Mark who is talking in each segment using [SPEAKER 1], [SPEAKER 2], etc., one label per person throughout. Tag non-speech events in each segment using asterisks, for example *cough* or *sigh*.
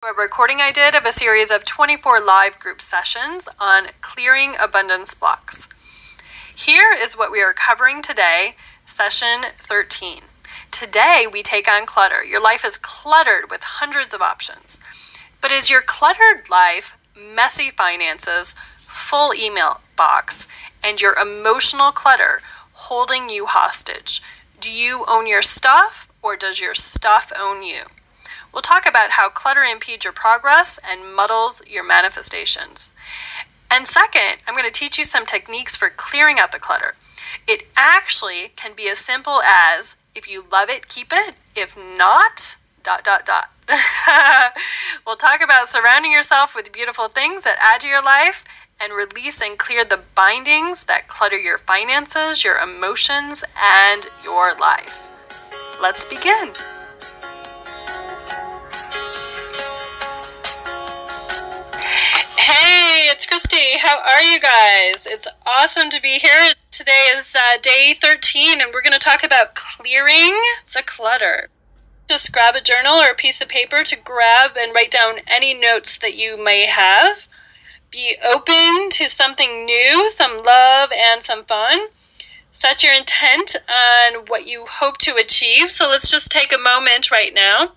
[SPEAKER 1] A recording I did of a series of 24 live group sessions on clearing abundance blocks. Here is what we are covering today, session 13. Today we take on clutter. Your life is cluttered with hundreds of options. But is your cluttered life, messy finances, full email box, and your emotional clutter holding you hostage? Do you own your stuff or does your stuff own you? We'll talk about how clutter impedes your progress and muddles your manifestations. And second, I'm going to teach you some techniques for clearing out the clutter. It actually can be as simple as if you love it, keep it. If not, dot, dot, dot. *laughs* we'll talk about surrounding yourself with beautiful things that add to your life and release and clear the bindings that clutter your finances, your emotions, and your life. Let's begin. It's Christy. How are you guys? It's awesome to be here. Today is uh, day 13, and we're going to talk about clearing the clutter. Just grab a journal or a piece of paper to grab and write down any notes that you may have. Be open to something new, some love, and some fun. Set your intent on what you hope to achieve. So let's just take a moment right now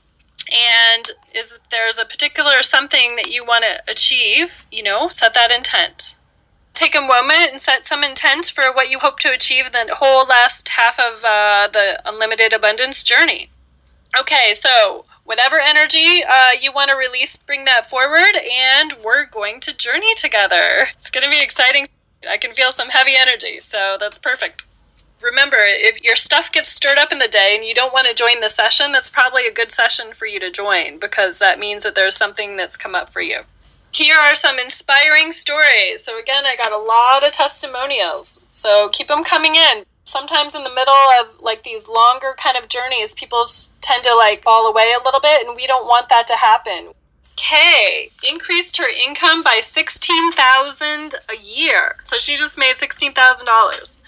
[SPEAKER 1] and is there's a particular something that you want to achieve, you know, set that intent. Take a moment and set some intent for what you hope to achieve in the whole last half of uh, the unlimited abundance journey. Okay, so whatever energy uh, you want to release, bring that forward, and we're going to journey together. It's going to be exciting. I can feel some heavy energy, so that's perfect remember, if your stuff gets stirred up in the day and you don't want to join the session, that's probably a good session for you to join because that means that there's something that's come up for you. Here are some inspiring stories. So, again, I got a lot of testimonials. So, keep them coming in. Sometimes in the middle of like these longer kind of journeys, people tend to like fall away a little bit, and we don't want that to happen. Kay increased her income by sixteen thousand a year, so she just made sixteen thousand dollars.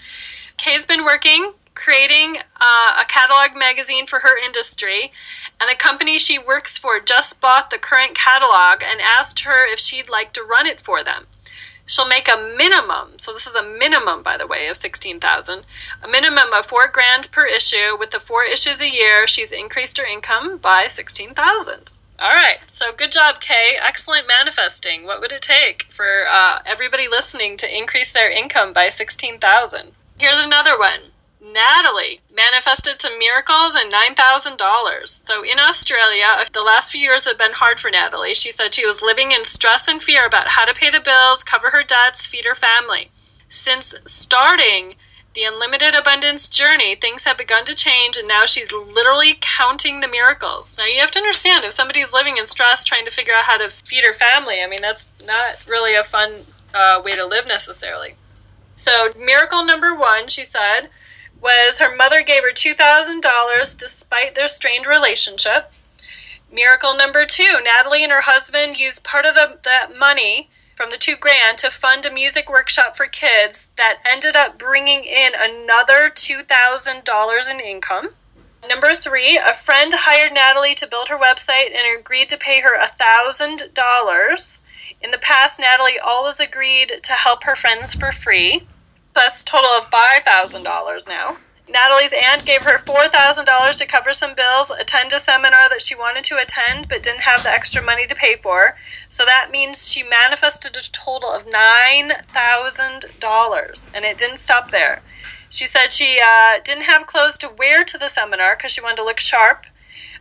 [SPEAKER 1] Kay's been working creating uh, a catalog magazine for her industry, and the company she works for just bought the current catalog and asked her if she'd like to run it for them. She'll make a minimum, so this is a minimum, by the way, of 16,000, a minimum of four grand per issue. With the four issues a year, she's increased her income by 16,000. All right, so good job, Kay. Excellent manifesting. What would it take for uh, everybody listening to increase their income by 16,000? Here's another one. Natalie manifested some miracles and $9,000. So in Australia, the last few years have been hard for Natalie. She said she was living in stress and fear about how to pay the bills, cover her debts, feed her family. Since starting the unlimited abundance journey, things have begun to change, and now she's literally counting the miracles. Now, you have to understand if somebody's living in stress trying to figure out how to feed her family, I mean, that's not really a fun uh, way to live necessarily. So, miracle number one, she said, was her mother gave her $2,000 despite their strained relationship. Miracle number two, Natalie and her husband used part of the, that money from the two grand to fund a music workshop for kids that ended up bringing in another $2,000 in income. Number three, a friend hired Natalie to build her website and agreed to pay her $1,000. In the past, Natalie always agreed to help her friends for free. That's total of $5,000 now. Natalie's aunt gave her $4,000 to cover some bills, attend a seminar that she wanted to attend but didn't have the extra money to pay for. So that means she manifested a total of $9,000. And it didn't stop there. She said she uh, didn't have clothes to wear to the seminar because she wanted to look sharp.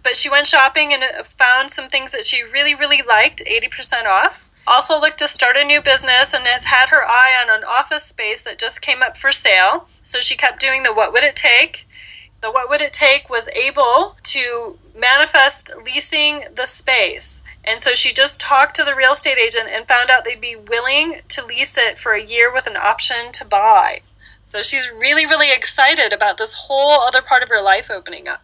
[SPEAKER 1] But she went shopping and uh, found some things that she really, really liked 80% off. Also looked to start a new business and has had her eye on an office space that just came up for sale. So she kept doing the what would it take? The what would it take was able to manifest leasing the space. And so she just talked to the real estate agent and found out they'd be willing to lease it for a year with an option to buy. So she's really, really excited about this whole other part of her life opening up.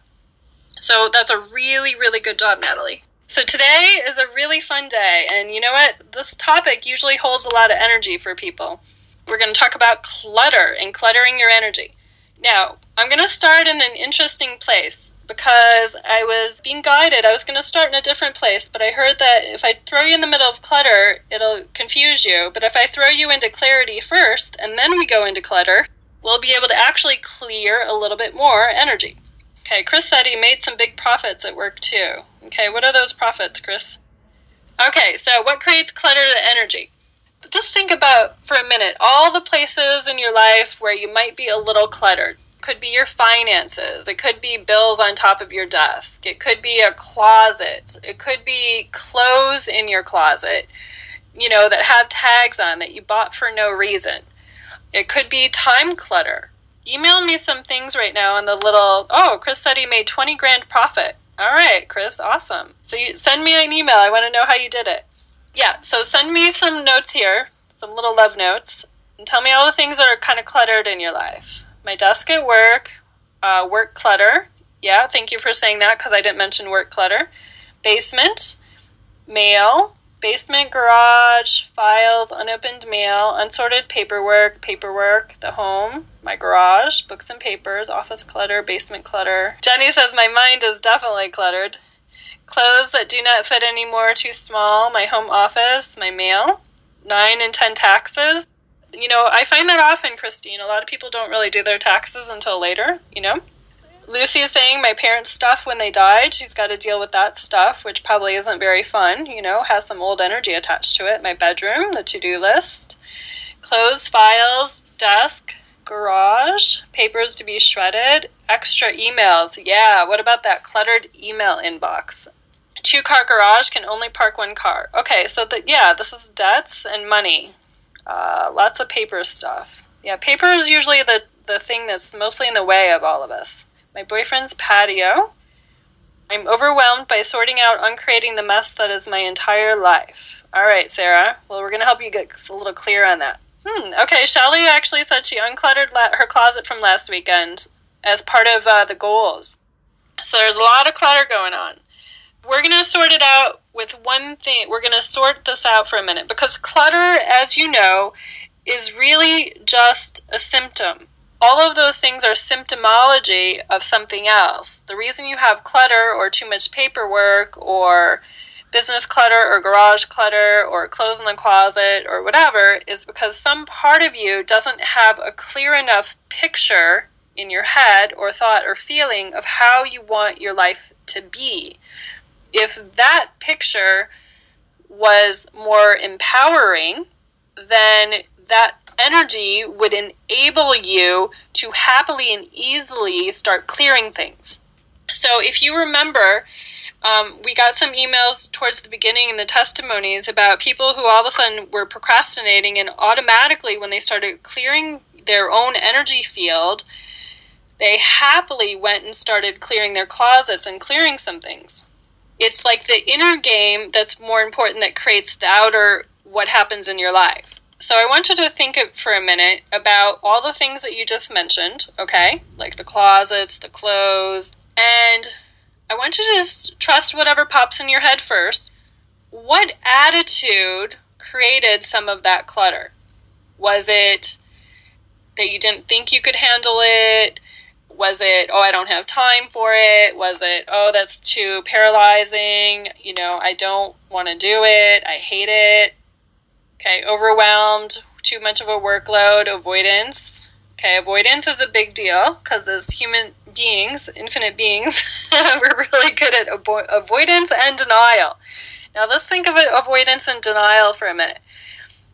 [SPEAKER 1] So that's a really, really good job, Natalie. So today is a really fun day, and you know what? This topic usually holds a lot of energy for people. We're going to talk about clutter and cluttering your energy. Now, I'm going to start in an interesting place because I was being guided. I was going to start in a different place, but I heard that if I throw you in the middle of clutter, it'll confuse you. But if I throw you into clarity first and then we go into clutter, we'll be able to actually clear a little bit more energy. Okay, Chris said he made some big profits at work too. Okay, what are those profits, Chris? Okay, so what creates clutter to energy? Just think about for a minute all the places in your life where you might be a little cluttered. Could be your finances, it could be bills on top of your desk, it could be a closet, it could be clothes in your closet, you know, that have tags on that you bought for no reason. It could be time clutter. Email me some things right now on the little, oh, Chris said he made 20 grand profit. All right, Chris, awesome. So you send me an email. I want to know how you did it. Yeah, so send me some notes here, some little love notes, and tell me all the things that are kind of cluttered in your life. My desk at work, uh, work clutter. Yeah, thank you for saying that because I didn't mention work clutter. Basement, mail, basement, garage, files, unopened mail, unsorted paperwork, paperwork, the home, my garage, books and papers, office clutter, basement clutter. Jenny says my mind is definitely cluttered. Clothes that do not fit anymore, too small, my home office, my mail, nine and ten taxes. You know, I find that often, Christine. A lot of people don't really do their taxes until later, you know? Lucy is saying my parents' stuff when they died. She's got to deal with that stuff, which probably isn't very fun, you know, has some old energy attached to it. My bedroom, the to do list, clothes, files, desk, garage, papers to be shredded, extra emails. Yeah, what about that cluttered email inbox? Two car garage can only park one car. Okay, so the, yeah, this is debts and money. Uh, lots of paper stuff. Yeah, paper is usually the, the thing that's mostly in the way of all of us my boyfriend's patio. I'm overwhelmed by sorting out, uncreating the mess that is my entire life. All right, Sarah. Well, we're going to help you get a little clear on that. Hmm. Okay, Shelly actually said she uncluttered la- her closet from last weekend as part of uh, the goals. So there's a lot of clutter going on. We're going to sort it out with one thing. We're going to sort this out for a minute because clutter, as you know, is really just a symptom all of those things are symptomology of something else. The reason you have clutter or too much paperwork or business clutter or garage clutter or clothes in the closet or whatever is because some part of you doesn't have a clear enough picture in your head or thought or feeling of how you want your life to be. If that picture was more empowering, then that energy would enable you to happily and easily start clearing things. So, if you remember, um, we got some emails towards the beginning in the testimonies about people who all of a sudden were procrastinating, and automatically, when they started clearing their own energy field, they happily went and started clearing their closets and clearing some things. It's like the inner game that's more important that creates the outer what happens in your life. So I want you to think for a minute about all the things that you just mentioned, okay? Like the closets, the clothes, and I want you to just trust whatever pops in your head first. What attitude created some of that clutter? Was it that you didn't think you could handle it? Was it, oh, I don't have time for it? Was it, oh, that's too paralyzing? You know, I don't want to do it. I hate it. Okay, overwhelmed, too much of a workload, avoidance. Okay, avoidance is a big deal because as human beings, infinite beings, *laughs* we're really good at avo- avoidance and denial. Now let's think of avoidance and denial for a minute.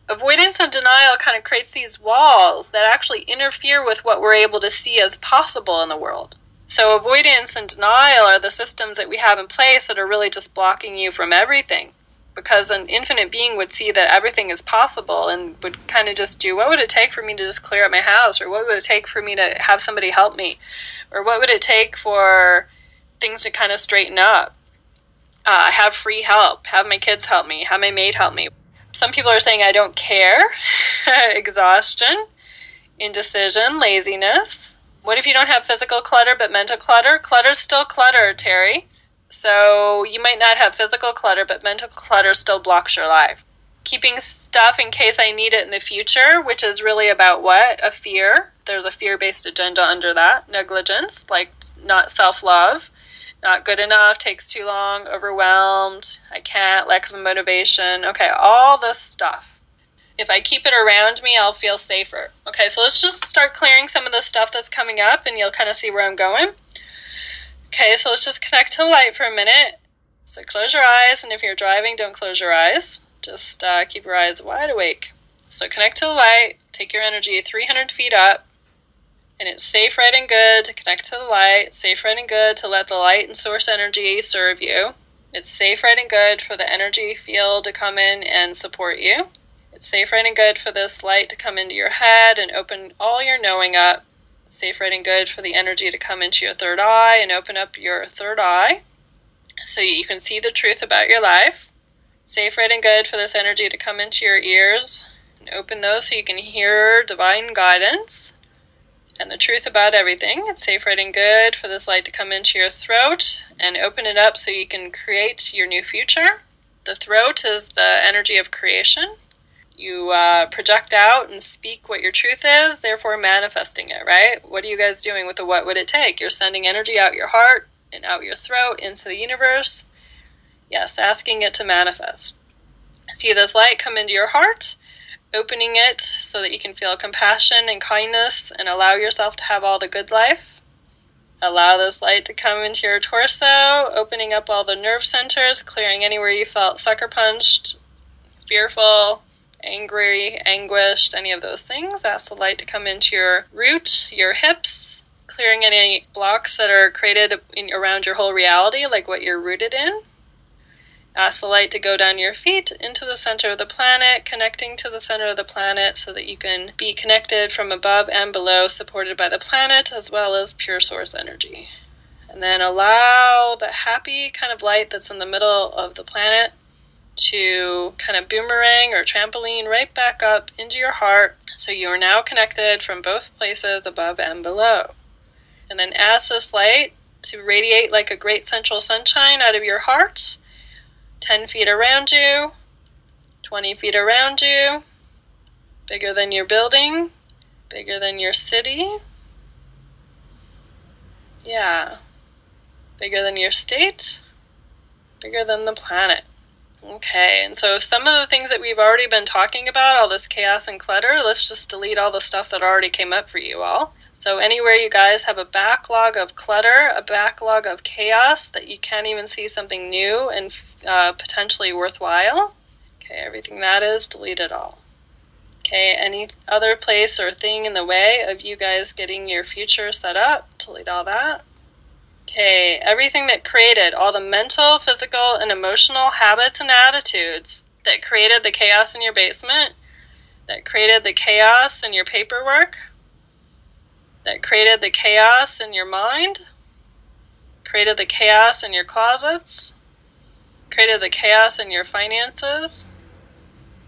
[SPEAKER 1] Avoidance and denial kind of creates these walls that actually interfere with what we're able to see as possible in the world. So avoidance and denial are the systems that we have in place that are really just blocking you from everything because an infinite being would see that everything is possible and would kind of just do what would it take for me to just clear up my house? Or what would it take for me to have somebody help me? Or what would it take for things to kind of straighten up? Uh, have free help have my kids help me have my maid help me. Some people are saying i don't care. *laughs* Exhaustion indecision laziness. What if you don't have physical clutter but mental clutter? Clutter's still clutter terry so you might not have physical clutter, but mental clutter still blocks your life. Keeping stuff in case I need it in the future, which is really about what? A fear. There's a fear based agenda under that. Negligence, like not self love. not good enough, takes too long, overwhelmed, I can't, lack of motivation. Okay, all this stuff. If I keep it around me, I'll feel safer. Okay, so let's just start clearing some of the stuff that's coming up and you'll kind of see where I'm going. Okay, so let's just connect to the light for a minute. So close your eyes, and if you're driving, don't close your eyes. Just uh, keep your eyes wide awake. So connect to the light, take your energy 300 feet up, and it's safe, right, and good to connect to the light, safe, right, and good to let the light and source energy serve you. It's safe, right, and good for the energy field to come in and support you. It's safe, right, and good for this light to come into your head and open all your knowing up. Safe, right, and good for the energy to come into your third eye and open up your third eye so you can see the truth about your life. Safe, right, and good for this energy to come into your ears and open those so you can hear divine guidance and the truth about everything. It's safe, right, and good for this light to come into your throat and open it up so you can create your new future. The throat is the energy of creation. You uh, project out and speak what your truth is, therefore manifesting it, right? What are you guys doing with the what would it take? You're sending energy out your heart and out your throat into the universe. Yes, asking it to manifest. See this light come into your heart opening it so that you can feel compassion and kindness and allow yourself to have all the good life. Allow this light to come into your torso, opening up all the nerve centers, clearing anywhere you felt sucker punched, fearful, angry, anguished, any of those things. Ask the light to come into your root, your hips, clearing any blocks that are created in, around your whole reality, like what you're rooted in. Ask the light to go down your feet into the center of the planet, connecting to the center of the planet so that you can be connected from above and below, supported by the planet as well as pure source energy. And then allow the happy kind of light that's in the middle of the planet to kind of boomerang or trampoline right back up into your heart so you are now connected from both places above and below. And then ask this light to radiate like a great central sunshine out of your heart 10 feet around you, 20 feet around you, bigger than your building, bigger than your city. Yeah. Bigger than your state, bigger than the planet. Okay, and so some of the things that we've already been talking about, all this chaos and clutter, let's just delete all the stuff that already came up for you all. So, anywhere you guys have a backlog of clutter, a backlog of chaos that you can't even see something new and uh, potentially worthwhile, okay, everything that is, delete it all. Okay, any other place or thing in the way of you guys getting your future set up, delete all that. Okay, everything that created, all the mental, physical, and emotional habits and attitudes that created the chaos in your basement, that created the chaos in your paperwork, that created the chaos in your mind, created the chaos in your closets, created the chaos in your finances,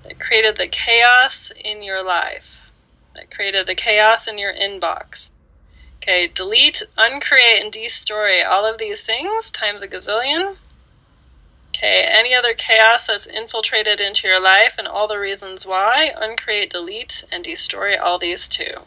[SPEAKER 1] that created the chaos in your life, that created the chaos in your inbox. Okay, delete, uncreate, and destroy all of these things times a gazillion. Okay, any other chaos that's infiltrated into your life and all the reasons why, uncreate, delete, and destroy all these too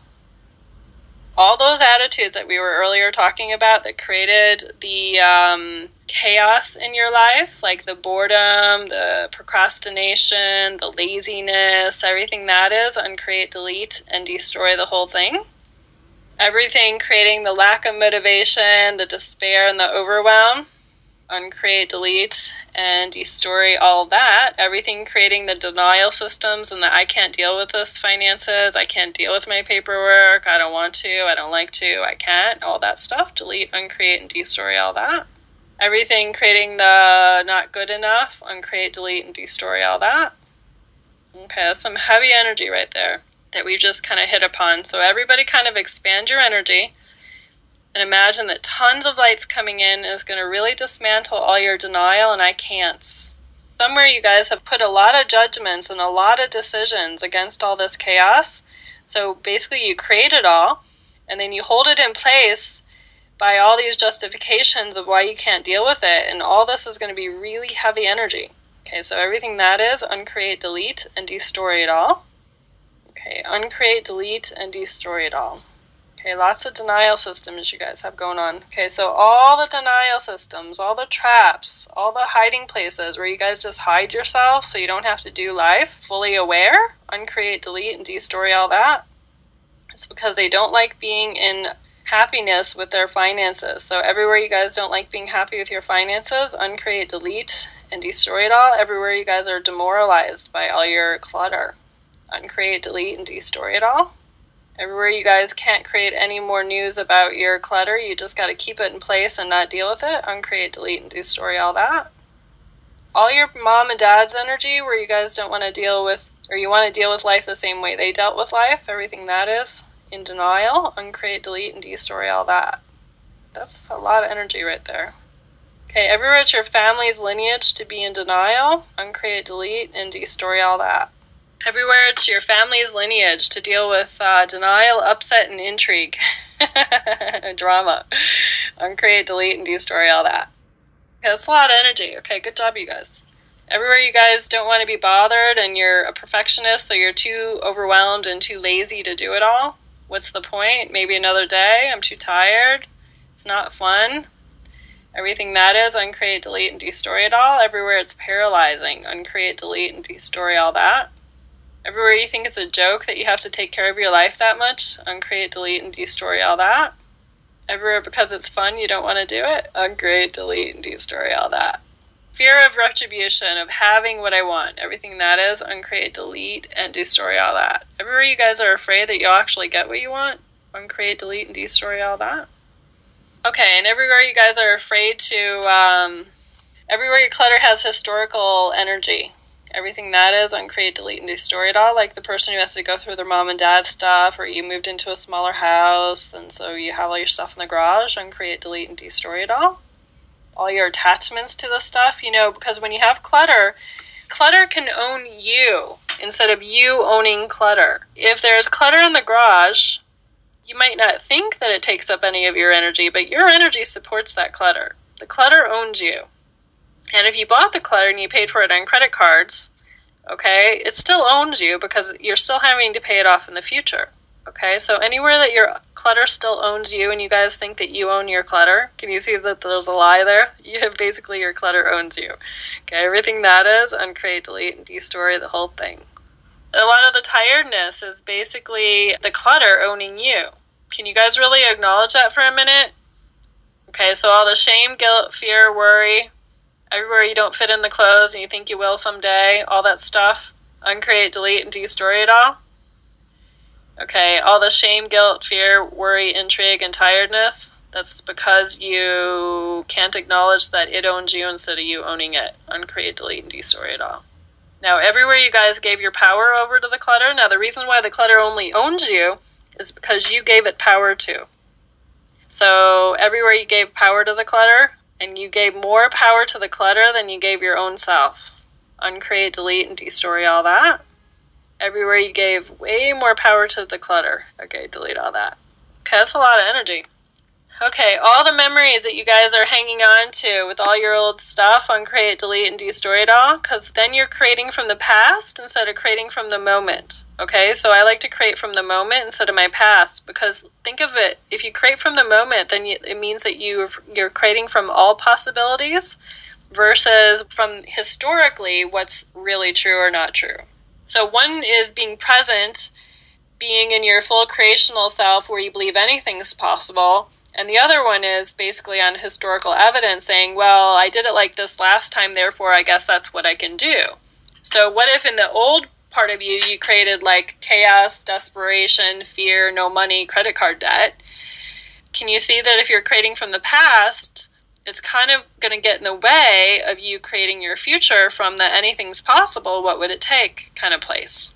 [SPEAKER 1] all those attitudes that we were earlier talking about that created the um, chaos in your life, like the boredom, the procrastination, the laziness, everything that is, uncreate, delete, and destroy the whole thing. Everything creating the lack of motivation, the despair, and the overwhelm, uncreate, delete, and destroy all that. Everything creating the denial systems and the I can't deal with this finances, I can't deal with my paperwork, I don't want to, I don't like to, I can't, all that stuff. Delete, uncreate, and destroy all that. Everything creating the not good enough, uncreate, delete, and destroy all that. Okay, that's some heavy energy right there that we've just kind of hit upon. So, everybody kind of expand your energy and imagine that tons of lights coming in is going to really dismantle all your denial and I can'ts. Somewhere you guys have put a lot of judgments and a lot of decisions against all this chaos. So basically, you create it all and then you hold it in place by all these justifications of why you can't deal with it. And all this is going to be really heavy energy. Okay, so everything that is, uncreate, delete, and destroy it all. Okay, uncreate, delete, and destroy it all. Okay, lots of denial systems you guys have going on. Okay, so all the denial systems, all the traps, all the hiding places where you guys just hide yourself so you don't have to do life fully aware, uncreate, delete, and destroy all that. It's because they don't like being in happiness with their finances. So everywhere you guys don't like being happy with your finances, uncreate, delete, and destroy it all. Everywhere you guys are demoralized by all your clutter, uncreate, delete, and destroy it all. Everywhere you guys can't create any more news about your clutter, you just got to keep it in place and not deal with it. Uncreate, delete, and destory all that. All your mom and dad's energy, where you guys don't want to deal with, or you want to deal with life the same way they dealt with life, everything that is in denial. Uncreate, delete, and destory all that. That's a lot of energy right there. Okay, everywhere it's your family's lineage to be in denial, uncreate, delete, and destory all that. Everywhere it's your family's lineage to deal with uh, denial, upset, and intrigue. *laughs* Drama. Uncreate, delete, and destroy all that. Okay, that's a lot of energy. Okay, good job, you guys. Everywhere you guys don't want to be bothered and you're a perfectionist, so you're too overwhelmed and too lazy to do it all. What's the point? Maybe another day. I'm too tired. It's not fun. Everything that is, uncreate, delete, and destory it all. Everywhere it's paralyzing, uncreate, delete, and destory all that. Everywhere you think it's a joke that you have to take care of your life that much, uncreate, delete, and destroy all that. Everywhere because it's fun, you don't want to do it, uncreate, delete, and destroy all that. Fear of retribution, of having what I want, everything that is, uncreate, delete, and destroy all that. Everywhere you guys are afraid that you'll actually get what you want, uncreate, delete, and destroy all that. Okay, and everywhere you guys are afraid to, um, everywhere your clutter has historical energy, everything that is on create delete, and destroy it all. Like the person who has to go through their mom and dad stuff, or you moved into a smaller house, and so you have all your stuff in the garage, on create delete, and destroy it all. All your attachments to the stuff, you know, because when you have clutter, clutter can own you instead of you owning clutter. If there's clutter in the garage, you might not think that it takes up any of your energy, but your energy supports that clutter. The clutter owns you. And if you bought the clutter and you paid for it on credit cards, okay, it still owns you because you're still having to pay it off in the future. Okay, so anywhere that your clutter still owns you and you guys think that you own your clutter, can you see that there's a lie there? *laughs* You have basically your clutter owns you. Okay, everything that is, uncreate, delete, and destory the whole thing. A lot of the tiredness is basically the clutter owning you. Can you guys really acknowledge that for a minute? Okay, so all the shame, guilt, fear, worry, everywhere you don't fit in the clothes and you think you will someday, all that stuff, uncreate, delete, and destroy it all. Okay, all the shame, guilt, fear, worry, intrigue, and tiredness, that's because you can't acknowledge that it owns you instead of you owning it. Uncreate, delete, and destroy it all. Now, everywhere you guys gave your power over to the clutter, now the reason why the clutter only owns you is because you gave it power to. So, everywhere you gave power to the clutter, and you gave more power to the clutter than you gave your own self. Uncreate, delete, and destroy all that. Everywhere you gave way more power to the clutter. Okay, delete all that. Okay, that's a lot of energy. Okay, all the memories that you guys are hanging on to with all your old stuff on Create, delete, and destroy it all, because then you're creating from the past instead of creating from the moment. Okay, so I like to create from the moment instead of my past because think of it if you create from the moment, then you, it means that you you're creating from all possibilities versus from historically what's really true or not true. So one is being present, being in your full creational self where you believe anything's possible and the other one is basically on historical evidence saying, well, I did it like this last time, therefore I guess that's what I can do. So, what if in the old part of you, you created like chaos, desperation, fear, no money, credit card debt? Can you see that if you're creating from the past, it's kind of going to get in the way of you creating your future from the anything's possible, what would it take kind of place?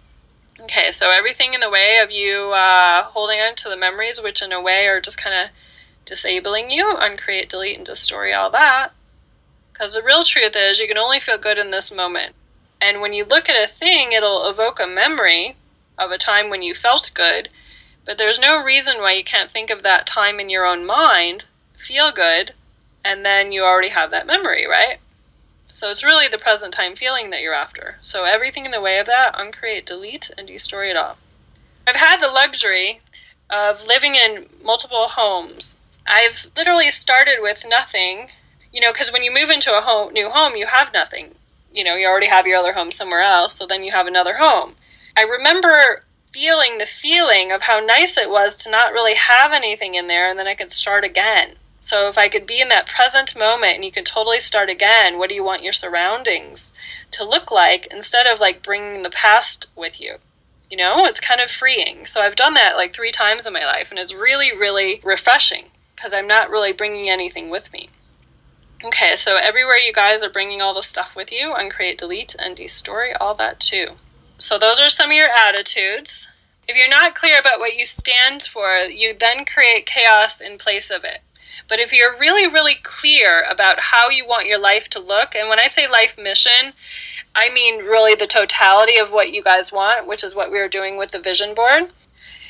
[SPEAKER 1] Okay, so everything in the way of you uh, holding on to the memories, which in a way are just kind of disabling you, uncreate, delete, and destroy all that. Because the real truth is, you can only feel good in this moment. And when you look at a thing, it'll evoke a memory of a time when you felt good, but there's no reason why you can't think of that time in your own mind, feel good, and then you already have that memory, right? So it's really the present time feeling that you're after. So everything in the way of that, uncreate, delete, and destroy it all. I've had the luxury of living in multiple homes. I've literally started with nothing, you know, because when you move into a home, new home, you have nothing. You know, you already have your other home somewhere else, so then you have another home. I remember feeling the feeling of how nice it was to not really have anything in there and then I could start again. So if I could be in that present moment and you can totally start again, what do you want your surroundings to look like instead of like bringing the past with you? You know, it's kind of freeing. So I've done that like three times in my life and it's really, really refreshing because I'm not really bringing anything with me. Okay, so everywhere you guys are bringing all the stuff with you, uncreate, delete, and destory, all that too. So those are some of your attitudes. If you're not clear about what you stand for, you then create chaos in place of it. But if you're really, really clear about how you want your life to look, and when I say life mission, I mean really the totality of what you guys want, which is what we are doing with the vision board.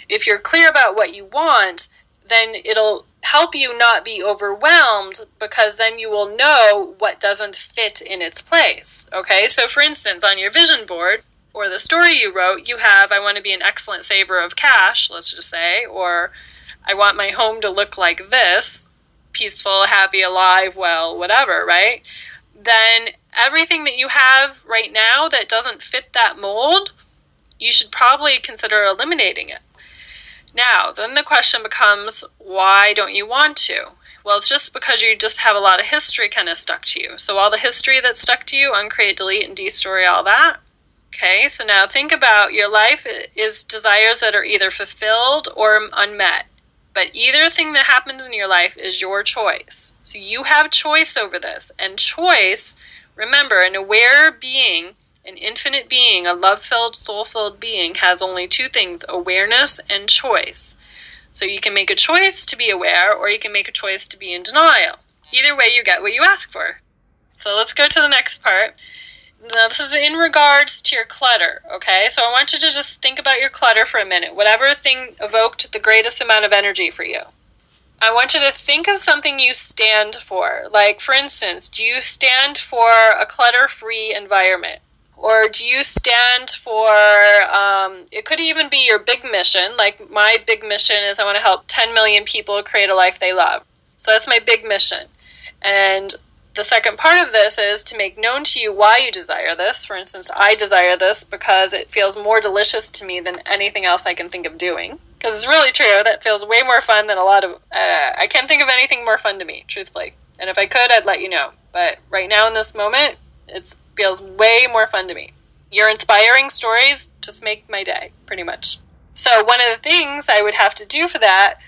[SPEAKER 1] If you're clear about what you want, then it'll help you not be overwhelmed because then you will know what doesn't fit in its place. Okay, so for instance, on your vision board or the story you wrote, you have I want to be an excellent saver of cash, let's just say, or I want my home to look like this peaceful, happy, alive, well, whatever, right? Then everything that you have right now that doesn't fit that mold, you should probably consider eliminating it. Now, then the question becomes why don't you want to? Well, it's just because you just have a lot of history kind of stuck to you. So, all the history that's stuck to you, uncreate, delete, and destroy all that. Okay, so now think about your life is desires that are either fulfilled or unmet. But either thing that happens in your life is your choice. So you have choice over this. And choice, remember, an aware being, an infinite being, a love filled, soul filled being, has only two things awareness and choice. So you can make a choice to be aware, or you can make a choice to be in denial. Either way, you get what you ask for. So let's go to the next part. Now, this is in regards to your clutter, okay? So I want you to just think about your clutter for a minute. Whatever thing evoked the greatest amount of energy for you. I want you to think of something you stand for. Like, for instance, do you stand for a clutter free environment? Or do you stand for, um, it could even be your big mission. Like, my big mission is I want to help 10 million people create a life they love. So that's my big mission. And the second part of this is to make known to you why you desire this. For instance, I desire this because it feels more delicious to me than anything else I can think of doing. Because it's really true. That feels way more fun than a lot of. Uh, I can't think of anything more fun to me, truthfully. And if I could, I'd let you know. But right now, in this moment, it feels way more fun to me. Your inspiring stories just make my day, pretty much. So, one of the things I would have to do for that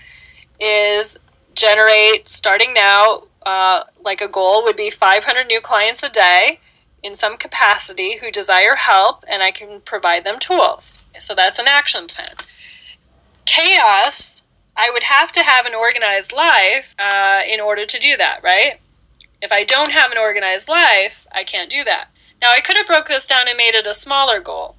[SPEAKER 1] is generate, starting now, uh, like a goal would be 500 new clients a day in some capacity who desire help, and I can provide them tools. So that's an action plan. Chaos, I would have to have an organized life uh, in order to do that, right? If I don't have an organized life, I can't do that. Now, I could have broke this down and made it a smaller goal.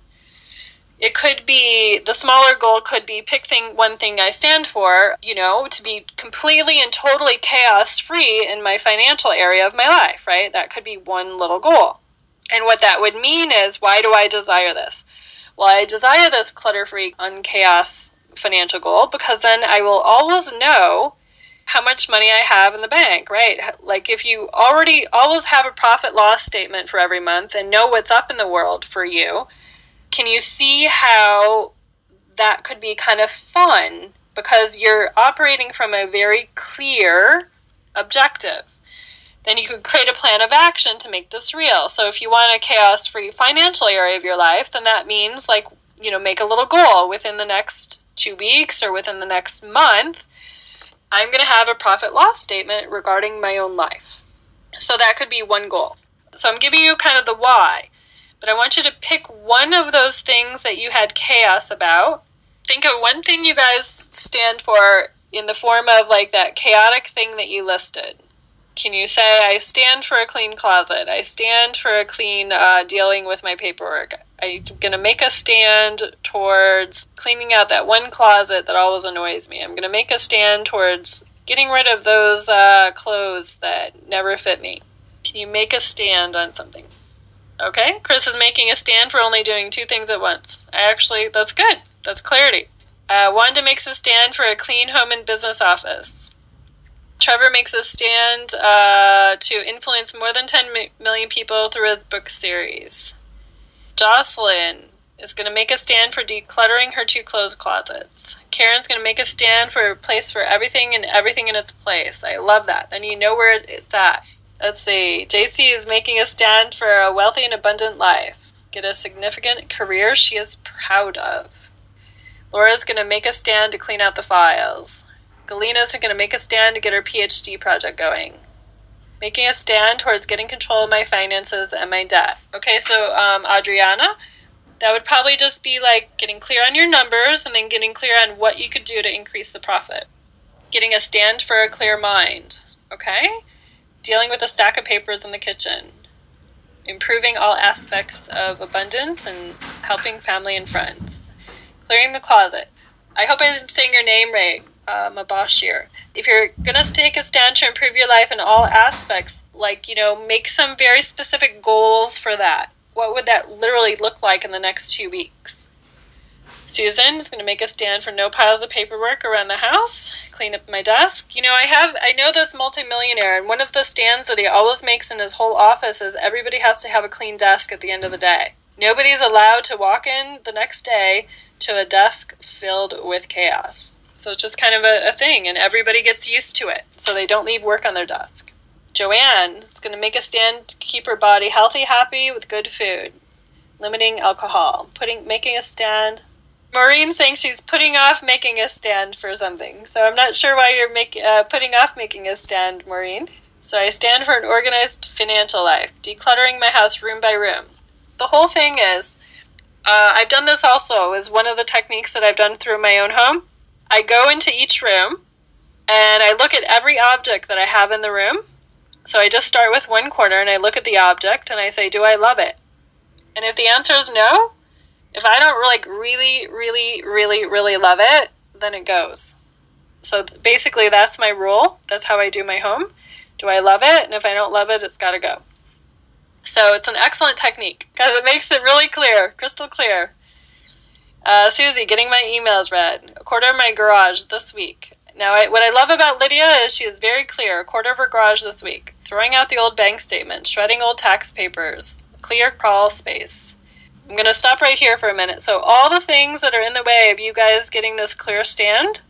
[SPEAKER 1] It could be the smaller goal could be pick thing one thing I stand for, you know, to be completely and totally chaos free in my financial area of my life, right? That could be one little goal. And what that would mean is why do I desire this? Well, I desire this clutter free, unchaos financial goal because then I will always know how much money I have in the bank, right? Like if you already always have a profit loss statement for every month and know what's up in the world for you, can you see how that could be kind of fun because you're operating from a very clear objective? Then you could create a plan of action to make this real. So if you want a chaos free financial area of your life, then that means like, you know, make a little goal within the next two weeks or within the next month. I'm going to have a profit loss statement regarding my own life. So that could be one goal. So I'm giving you kind of the why. But I want you to pick one of those things that you had chaos about. Think of one thing you guys stand for in the form of like that chaotic thing that you listed. Can you say, I stand for a clean closet? I stand for a clean uh, dealing with my paperwork. I'm going to make a stand towards cleaning out that one closet that always annoys me. I'm going to make a stand towards getting rid of those uh, clothes that never fit me. Can you make a stand on something? Okay, Chris is making a stand for only doing two things at once. I actually, that's good. That's clarity. Uh, Wanda makes a stand for a clean home and business office. Trevor makes a stand uh, to influence more than 10 million people through his book series. Jocelyn is going to make a stand for decluttering her two clothes closets. Karen's going to make a stand for a place for everything and everything in its place. I love that. Then you know where it's at. Let's see. JC is making a stand for a wealthy and abundant life. Get a significant career she is proud of. Laura's going to make a stand to clean out the files. Galena's going to make a stand to get her PhD project going. Making a stand towards getting control of my finances and my debt. Okay, so um, Adriana, that would probably just be like getting clear on your numbers and then getting clear on what you could do to increase the profit. Getting a stand for a clear mind. Okay? Dealing with a stack of papers in the kitchen. Improving all aspects of abundance and helping family and friends. Clearing the closet. I hope I'm saying your name right uh, Mabashir. If you're gonna take a stand to improve your life in all aspects, like you know, make some very specific goals for that. What would that literally look like in the next two weeks? Susan is going to make a stand for no piles of paperwork around the house, clean up my desk. You know, I have I know this multimillionaire, and one of the stands that he always makes in his whole office is everybody has to have a clean desk at the end of the day. Nobody's allowed to walk in the next day to a desk filled with chaos. So it's just kind of a, a thing, and everybody gets used to it, so they don't leave work on their desk. Joanne is going to make a stand to keep her body healthy, happy, with good food, limiting alcohol, putting making a stand. Maureen saying she's putting off making a stand for something. So I'm not sure why you're make, uh, putting off making a stand, Maureen. So I stand for an organized financial life, decluttering my house room by room. The whole thing is, uh, I've done this also, is one of the techniques that I've done through my own home. I go into each room and I look at every object that I have in the room. So I just start with one corner and I look at the object and I say, Do I love it? And if the answer is no, if I don't like really, really, really, really love it, then it goes. So basically, that's my rule. That's how I do my home. Do I love it? And if I don't love it, it's got to go. So it's an excellent technique because it makes it really clear, crystal clear. Uh, Susie, getting my emails read. A quarter of my garage this week. Now, I, what I love about Lydia is she is very clear. A quarter of her garage this week. Throwing out the old bank statement, shredding old tax papers, clear crawl space. I'm going to stop right here for a minute. So, all the things that are in the way of you guys getting this clear stand,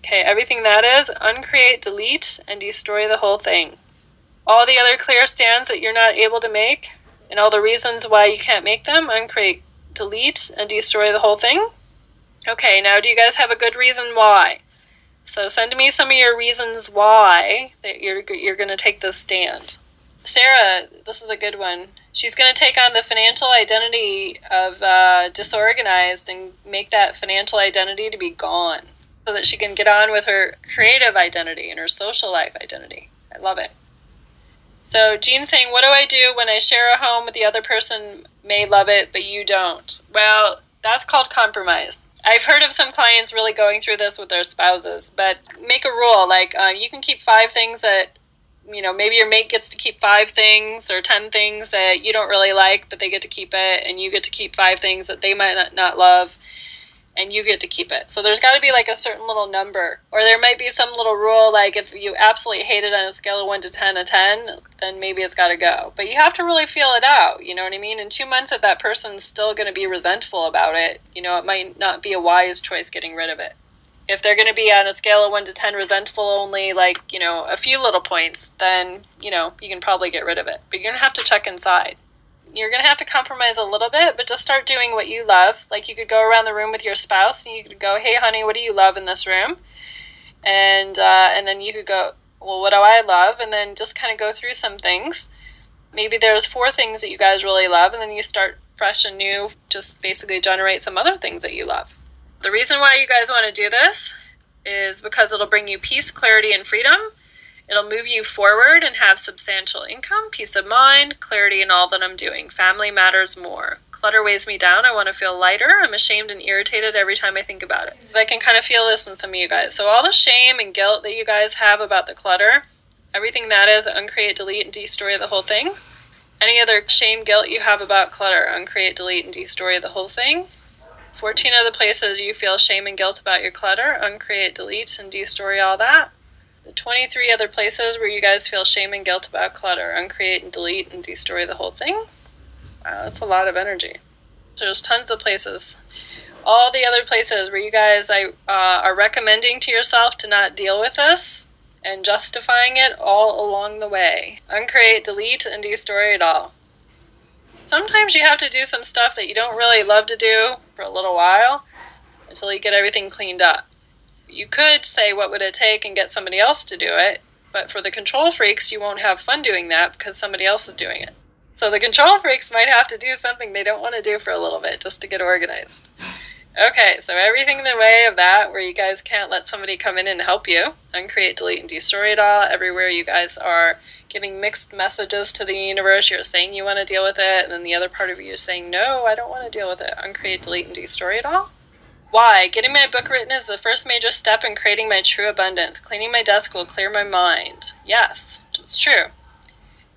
[SPEAKER 1] okay, everything that is, uncreate, delete, and destroy the whole thing. All the other clear stands that you're not able to make, and all the reasons why you can't make them, uncreate, delete and destroy the whole thing? Okay, now do you guys have a good reason why? So send me some of your reasons why that you're you're going to take this stand. Sarah, this is a good one. She's going to take on the financial identity of uh, disorganized and make that financial identity to be gone so that she can get on with her creative identity and her social life identity. I love it. So Jean's saying, what do I do when I share a home with the other person may love it, but you don't? Well, that's called compromise. I've heard of some clients really going through this with their spouses, but make a rule like uh, you can keep five things that you know maybe your mate gets to keep five things or ten things that you don't really like, but they get to keep it, and you get to keep five things that they might not love and you get to keep it. So there's got to be like a certain little number, or there might be some little rule like if you absolutely hate it on a scale of one to ten, a ten, then maybe it's got to go. But you have to really feel it out. You know what I mean? In two months, if that person's still going to be resentful about it, you know, it might not be a wise choice getting rid of it. If they're going to be on a scale of one to ten resentful only, like you know, a few little points, then you know you can probably get rid of it. But you're gonna have to check inside you're going to have to compromise a little bit, but just start doing what you love. Like you could go around the room with your spouse and you could go, "Hey, honey, what do you love in this room?" And uh, and then you could go, "Well, what do I love?" And then just kind of go through some things. Maybe there's four things that you guys really love, and then you start fresh and new. Just basically generate some other things that you love. The reason why you guys want to do this is because it'll bring you peace, clarity, and freedom It'll move you forward and have substantial income, peace of mind, clarity in all that I'm doing. Family matters more. Clutter weighs me down. I want to feel lighter. I'm ashamed and irritated every time I think about it. I can kind of feel this in some of you guys. So, all the shame and guilt that you guys have about the clutter, everything that is, uncreate, delete, and destroy the whole thing. Any other shame, guilt you have about clutter, uncreate, delete, and destroy the whole thing. 14 other places you feel shame and guilt about your clutter, uncreate, delete, and destroy all that. The 23 other places where you guys feel shame and guilt about clutter, uncreate and delete and destroy the whole thing. Wow, that's a lot of energy. There's tons of places. All the other places where you guys I, uh, are recommending to yourself to not deal with this and justifying it all along the way. Uncreate, delete, and destroy it all sometimes you have to do some stuff that you don't really love to do for a little while until you get everything cleaned up. You could say, What would it take, and get somebody else to do it, but for the control freaks, you won't have fun doing that because somebody else is doing it. So the control freaks might have to do something they don't want to do for a little bit just to get organized. Okay, so everything in the way of that, where you guys can't let somebody come in and help you, uncreate, delete, and destroy it all. Everywhere you guys are giving mixed messages to the universe, you're saying you want to deal with it, and then the other part of you is saying, no, I don't want to deal with it. Uncreate, delete, and destroy it all. Why? Getting my book written is the first major step in creating my true abundance. Cleaning my desk will clear my mind. Yes, it's true.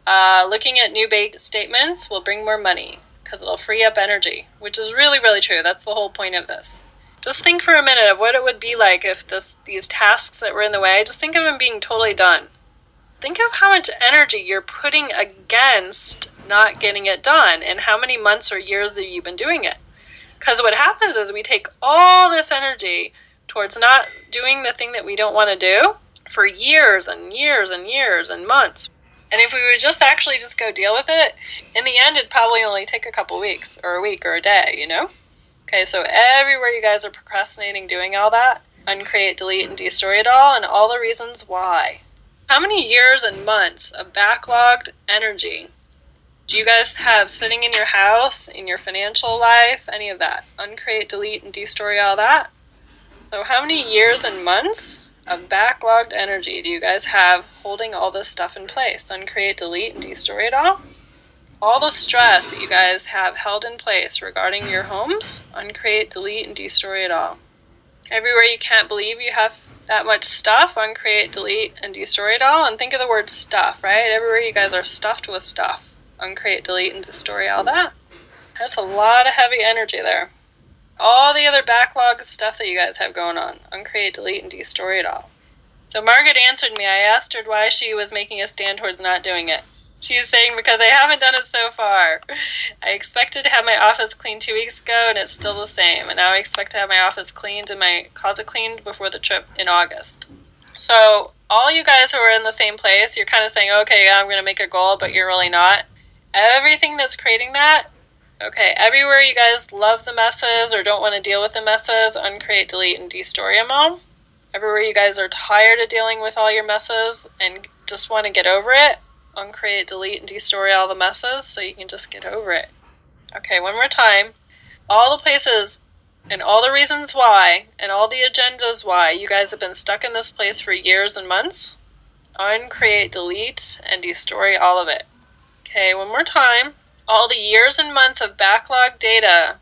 [SPEAKER 1] Uh, looking at new bank statements will bring more money because it'll free up energy, which is really, really true. That's the whole point of this. Just think for a minute of what it would be like if this, these tasks that were in the way, just think of them being totally done. Think of how much energy you're putting against not getting it done and how many months or years that you've been doing it. Because what happens is we take all this energy towards not doing the thing that we don't want to do for years and years and years and months. And if we would just actually just go deal with it, in the end, it'd probably only take a couple weeks or a week or a day, you know? Okay, so everywhere you guys are procrastinating doing all that, uncreate, delete, and destroy it all, and all the reasons why. How many years and months of backlogged energy do you guys have sitting in your house, in your financial life, any of that? Uncreate, delete, and destroy all that. So, how many years and months of backlogged energy do you guys have holding all this stuff in place? Uncreate, delete, and destroy it all. All the stress that you guys have held in place regarding your homes, uncreate, delete, and destroy it all. Everywhere you can't believe you have that much stuff, uncreate, delete, and destroy it all. And think of the word stuff, right? Everywhere you guys are stuffed with stuff. Uncreate, delete, and destroy all that. That's a lot of heavy energy there all the other backlog stuff that you guys have going on. Uncreate, delete, and destroy it all. So Margaret answered me. I asked her why she was making a stand towards not doing it. She's saying because I haven't done it so far. *laughs* I expected to have my office cleaned two weeks ago and it's still the same. And now I expect to have my office cleaned and my closet cleaned before the trip in August. So all you guys who are in the same place, you're kind of saying, okay, I'm going to make a goal, but you're really not. Everything that's creating that Okay, everywhere you guys love the messes or don't want to deal with the messes, uncreate, delete, and destory them all. Everywhere you guys are tired of dealing with all your messes and just want to get over it, uncreate, delete, and destory all the messes so you can just get over it. Okay, one more time. All the places and all the reasons why and all the agendas why you guys have been stuck in this place for years and months, uncreate, delete, and destroy all of it. Okay, one more time all the years and months of backlog data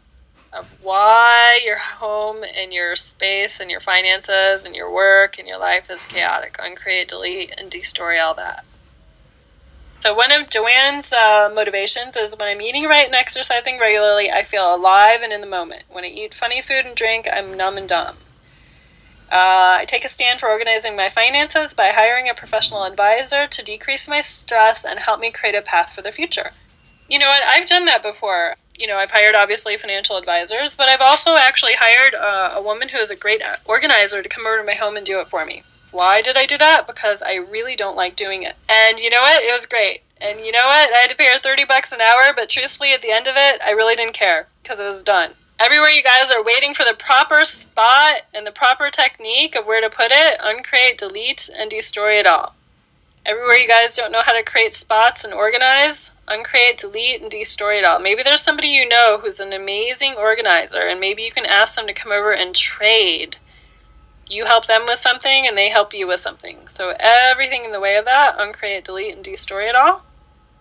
[SPEAKER 1] of why your home and your space and your finances and your work and your life is chaotic. Uncreate, delete, and destroy all that. So, one of Joanne's uh, motivations is when I'm eating right and exercising regularly, I feel alive and in the moment. When I eat funny food and drink, I'm numb and dumb. Uh, I take a stand for organizing my finances by hiring a professional advisor to decrease my stress and help me create a path for the future. You know what? I've done that before. You know, I've hired obviously financial advisors, but I've also actually hired uh, a woman who is a great organizer to come over to my home and do it for me. Why did I do that? Because I really don't like doing it. And you know what? It was great. And you know what? I had to pay her 30 bucks an hour, but truthfully, at the end of it, I really didn't care because it was done. Everywhere you guys are waiting for the proper spot and the proper technique of where to put it, uncreate, delete, and destroy it all. Everywhere you guys don't know how to create spots and organize, uncreate, delete, and destroy it all. Maybe there's somebody you know who's an amazing organizer, and maybe you can ask them to come over and trade. You help them with something, and they help you with something. So everything in the way of that, uncreate, delete, and destroy it all.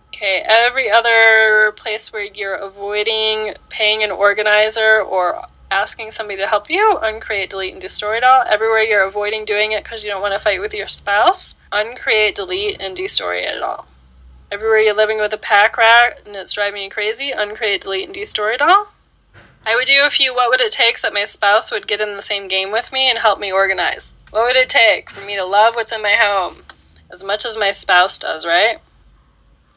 [SPEAKER 1] Okay, every other place where you're avoiding paying an organizer or asking somebody to help you, uncreate, delete, and destroy it all. Everywhere you're avoiding doing it because you don't want to fight with your spouse, uncreate, delete, and destroy it all. Everywhere you're living with a pack rat and it's driving you crazy, uncreate, delete, and destroy it all. I would do a few what would it take that my spouse would get in the same game with me and help me organize. What would it take for me to love what's in my home as much as my spouse does, right?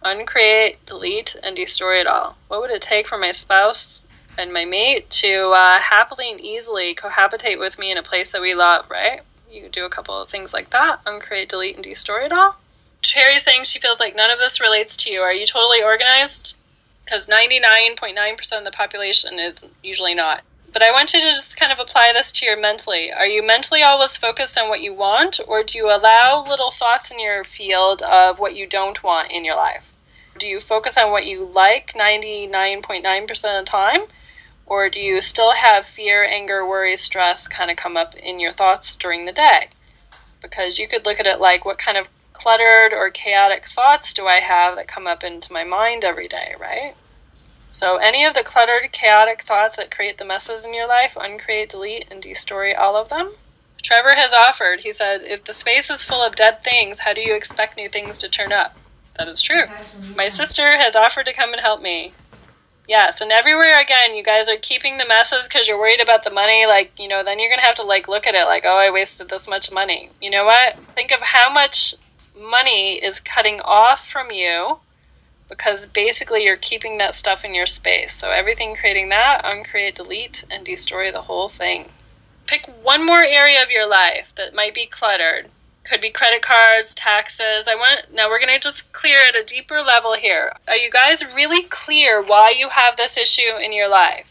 [SPEAKER 1] Uncreate, delete, and destroy it all. What would it take for my spouse and my mate to uh, happily and easily cohabitate with me in a place that we love, right? You do a couple of things like that uncreate, delete, and destroy it all. Cherry's saying she feels like none of this relates to you. Are you totally organized? Because 99.9% of the population is usually not. But I want you to just kind of apply this to your mentally. Are you mentally always focused on what you want, or do you allow little thoughts in your field of what you don't want in your life? Do you focus on what you like 99.9% of the time? Or do you still have fear, anger, worry, stress kind of come up in your thoughts during the day? Because you could look at it like what kind of cluttered or chaotic thoughts do I have that come up into my mind every day, right? So, any of the cluttered, chaotic thoughts that create the messes in your life, uncreate, delete, and destroy all of them. Trevor has offered, he said, if the space is full of dead things, how do you expect new things to turn up? That is true. My sister has offered to come and help me. Yes, and everywhere again, you guys are keeping the messes because you're worried about the money. Like, you know, then you're going to have to, like, look at it like, oh, I wasted this much money. You know what? Think of how much money is cutting off from you because basically you're keeping that stuff in your space. So everything creating that, uncreate, delete, and destroy the whole thing. Pick one more area of your life that might be cluttered could be credit cards, taxes. I want now we're to just clear at a deeper level here. Are you guys really clear why you have this issue in your life?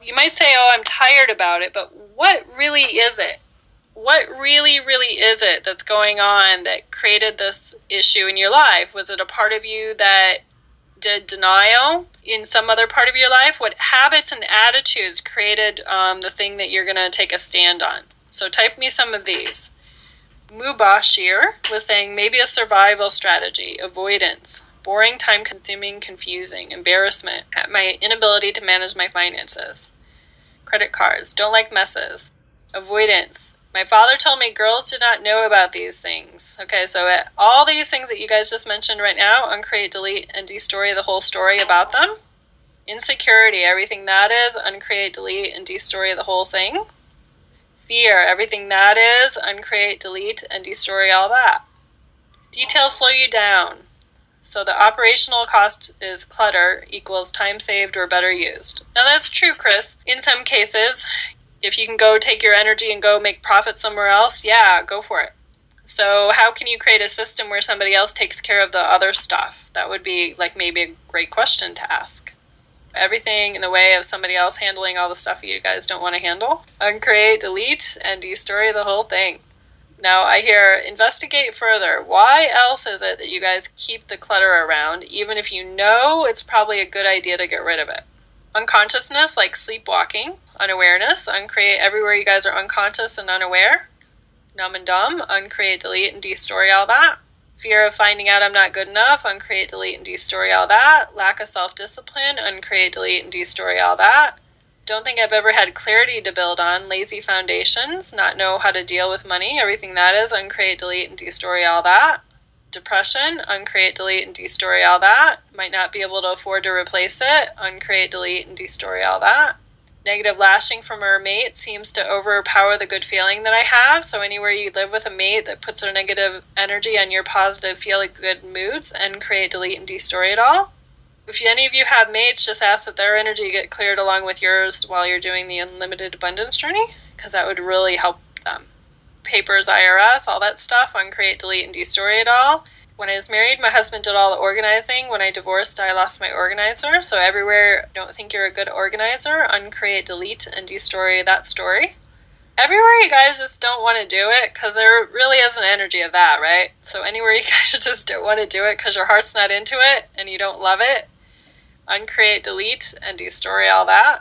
[SPEAKER 1] You might say, "Oh, I'm tired about it," but what really is it? What really really is it that's going on that created this issue in your life? Was it a part of you that did denial in some other part of your life? What habits and attitudes created um, the thing that you're going to take a stand on? So type me some of these. Mubashir was saying maybe a survival strategy, avoidance, boring, time consuming, confusing, embarrassment at my inability to manage my finances. Credit cards, don't like messes. Avoidance. My father told me girls did not know about these things. Okay, so uh, all these things that you guys just mentioned right now, uncreate, delete, and destroy the whole story about them. Insecurity, everything that is, uncreate, delete, and destroy the whole thing fear, everything that is, uncreate, delete, and destroy all that. Details slow you down. So the operational cost is clutter equals time saved or better used. Now that's true, Chris. In some cases, if you can go take your energy and go make profit somewhere else, yeah, go for it. So how can you create a system where somebody else takes care of the other stuff? That would be like maybe a great question to ask everything in the way of somebody else handling all the stuff you guys don't want to handle. Uncreate, delete, and destroy the whole thing. Now I hear investigate further. Why else is it that you guys keep the clutter around, even if you know it's probably a good idea to get rid of it? Unconsciousness, like sleepwalking, unawareness, uncreate everywhere you guys are unconscious and unaware. Numb and dumb, uncreate, delete, and destroy all that fear of finding out I'm not good enough, uncreate, delete, and destroy all that. Lack of self discipline, uncreate, delete, and destroy all that. Don't think I've ever had clarity to build on. Lazy foundations, not know how to deal with money, everything that is, uncreate, delete, and destroy all that. Depression, uncreate, delete, and destroy all that. Might not be able to afford to replace it, uncreate, delete, and destroy all that negative lashing from our mate seems to overpower the good feeling that I have. So anywhere you live with a mate that puts their negative energy on your positive, feeling good moods and create, delete, and destroy it all. If any of you have mates, just ask that their energy get cleared along with yours while you're doing the unlimited abundance journey, because that would really help them. Papers, IRS, all that stuff on create, delete, and destroy it all when I was married, my husband did all the organizing. When I divorced, I lost my organizer. So everywhere, don't think you're a good organizer, uncreate, delete, and destroy that story. Everywhere you guys just don't want to do it because there really is an energy of that, right? So anywhere you *laughs* guys just don't want to do it because your heart's not into it and you don't love it, uncreate, delete, and destroy all that.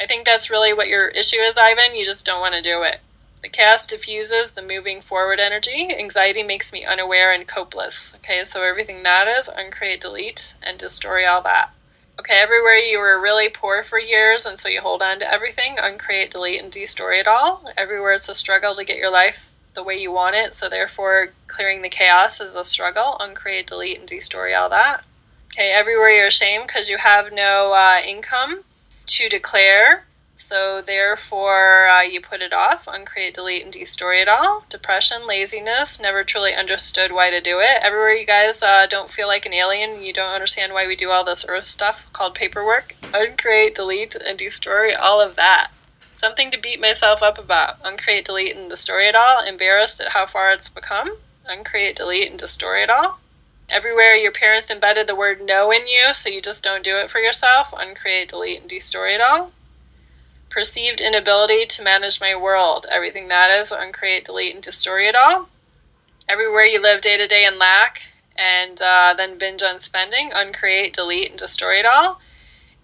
[SPEAKER 1] I think that's really what your issue is, Ivan. You just don't want to do it. The chaos diffuses the moving forward energy. Anxiety makes me unaware and copeless. Okay, so everything that is, uncreate, delete, and destroy all that. Okay, everywhere you were really poor for years and so you hold on to everything, uncreate, delete, and destroy it all. Everywhere it's a struggle to get your life the way you want it, so therefore clearing the chaos is a struggle, uncreate, delete, and destroy all that. Okay, everywhere you're ashamed because you have no uh, income, to declare. So therefore, uh, you put it off, uncreate, delete, and destroy it all. Depression, laziness, never truly understood why to do it. Everywhere you guys uh, don't feel like an alien, you don't understand why we do all this earth stuff called paperwork. Uncreate, delete, and destroy all of that. Something to beat myself up about. Uncreate, delete, and destroy it all. Embarrassed at how far it's become. Uncreate, delete, and destroy it all. Everywhere your parents embedded the word no in you, so you just don't do it for yourself. Uncreate, delete, and destroy it all. Perceived inability to manage my world. Everything that is, uncreate, delete, and destroy it all. Everywhere you live day to day in lack and uh, then binge on spending. Uncreate, delete, and destroy it all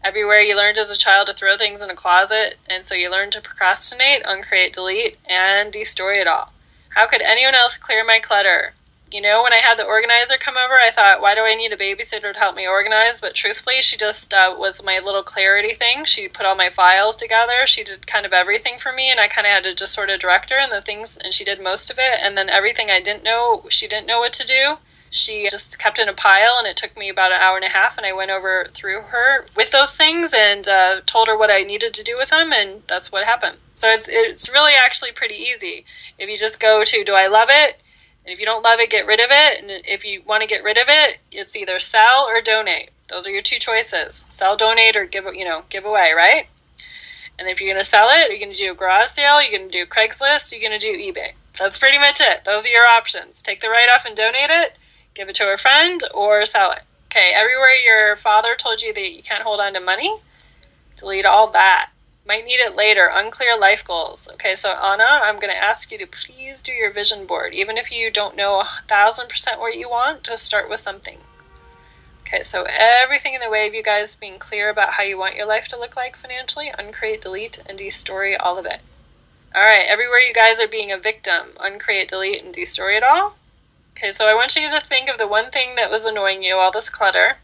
[SPEAKER 1] Everywhere you learned as a child to throw things in a closet, and so you learned to procrastinate, uncreate, delete, and destroy it all. How could anyone else clear my clutter? You know, when I had the organizer come over, I thought, why do I need a babysitter to help me organize? But truthfully, she just uh, was my little clarity thing. She put all my files together. She did kind of everything for me, and I kind of had to just sort of direct her and the things, and she did most of it. And then everything I didn't know, she didn't know what to do she just kept in a pile and it took me about an hour and a half and i went over through her with those things and uh, told her what i needed to do with them and that's what happened so it's, it's really actually pretty easy if you just go to do i love it and if you don't love it get rid of it. And if you want to get rid of it it's either sell or donate. Those are your two choices. Sell donate or give you know give away right? And if you're going to sell it you're to do a garage sale you're to do craigslist you're to do ebay. That's pretty much it. Those are your options. Take the write off and donate it give it to a friend, or sell it. Okay, everywhere your father told you that you can't hold on to money, delete all that. Might need it later. Unclear life goals. Okay, so Anna, I'm going to ask you to please do your vision board. Even if you don't know a thousand percent what you want, just start with something. Okay, so everything in the way of you guys being clear about how you want your life to look like financially, uncreate, delete, and destroy all of it. All right, everywhere you guys are being a victim, uncreate, delete, and destroy it all. Okay, so I want you to think of the one thing that was annoying you, all this clutter.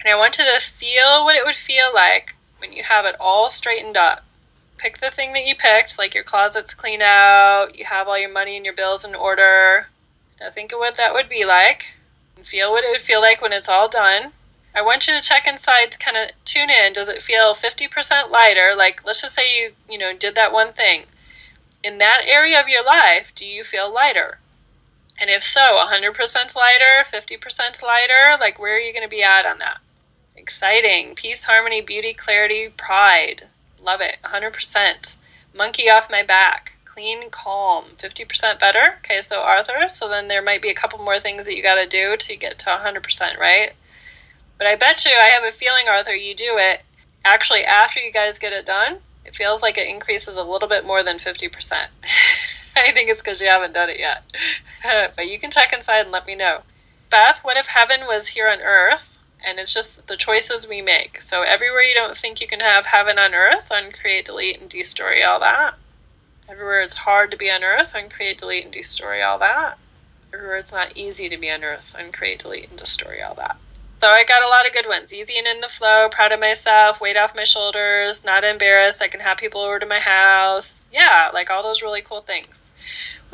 [SPEAKER 1] And I want you to feel what it would feel like when you have it all straightened up. Pick the thing that you picked, like your closet's clean out, you have all your money and your bills in order. Now think of what that would be like. And feel what it would feel like when it's all done. I want you to check inside to kind of tune in. Does it feel 50% lighter? Like, let's just say you, you know, did that one thing. In that area of your life, do you feel lighter? And if so, 100% lighter, 50% lighter, like where are you going to be at on that? Exciting. Peace, harmony, beauty, clarity, pride. Love it. 100%. Monkey off my back. Clean, calm. 50% better. Okay, so Arthur, so then there might be a couple more things that you got to do to get to 100%, right? But I bet you, I have a feeling, Arthur, you do it. Actually, after you guys get it done, it feels like it increases a little bit more than 50%. *laughs* I think it's because you haven't done it yet. *laughs* but you can check inside and let me know. Beth, what if heaven was here on earth and it's just the choices we make? So everywhere you don't think you can have heaven on earth, uncreate, delete, and destroy all that. Everywhere it's hard to be on earth, uncreate, delete, and destroy all that. Everywhere it's not easy to be on earth, uncreate, delete, and destroy all that. So I got a lot of good ones. Easy and in the flow, proud of myself, weight off my shoulders, not embarrassed. I can have people over to my house. Yeah, like all those really cool things.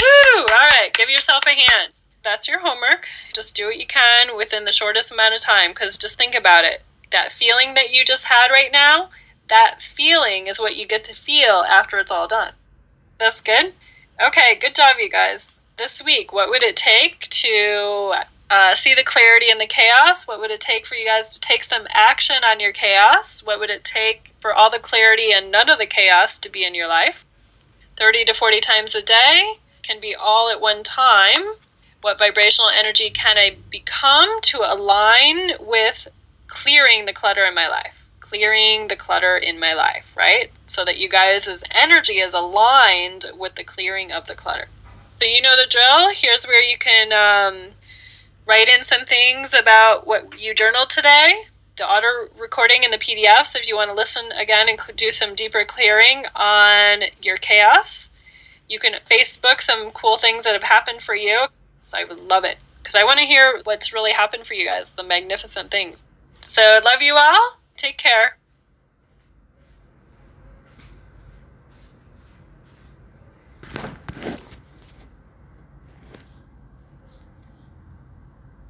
[SPEAKER 1] Woo! All right, give yourself a hand. That's your homework. Just do what you can within the shortest amount of time because just think about it. That feeling that you just had right now, that feeling is what you get to feel after it's all done. That's good? Okay, good job, you guys. This week, what would it take to uh, see the clarity in the chaos? What would it take for you guys to take some action on your chaos? What would it take for all the clarity and none of the chaos to be in your life? 30 to 40 times a day can be all at one time. What vibrational energy can I become to align with clearing the clutter in my life? Clearing the clutter in my life, right? So that you guys' energy is aligned with the clearing of the clutter. So, you know the drill. Here's where you can um, write in some things about what you journaled today. The auto recording and the PDFs, if you want to listen again and do some deeper clearing on your chaos. You can Facebook some cool things that have happened for you. So I would love it because I want to hear what's really happened for you guys, the magnificent things. So, love you all. Take care.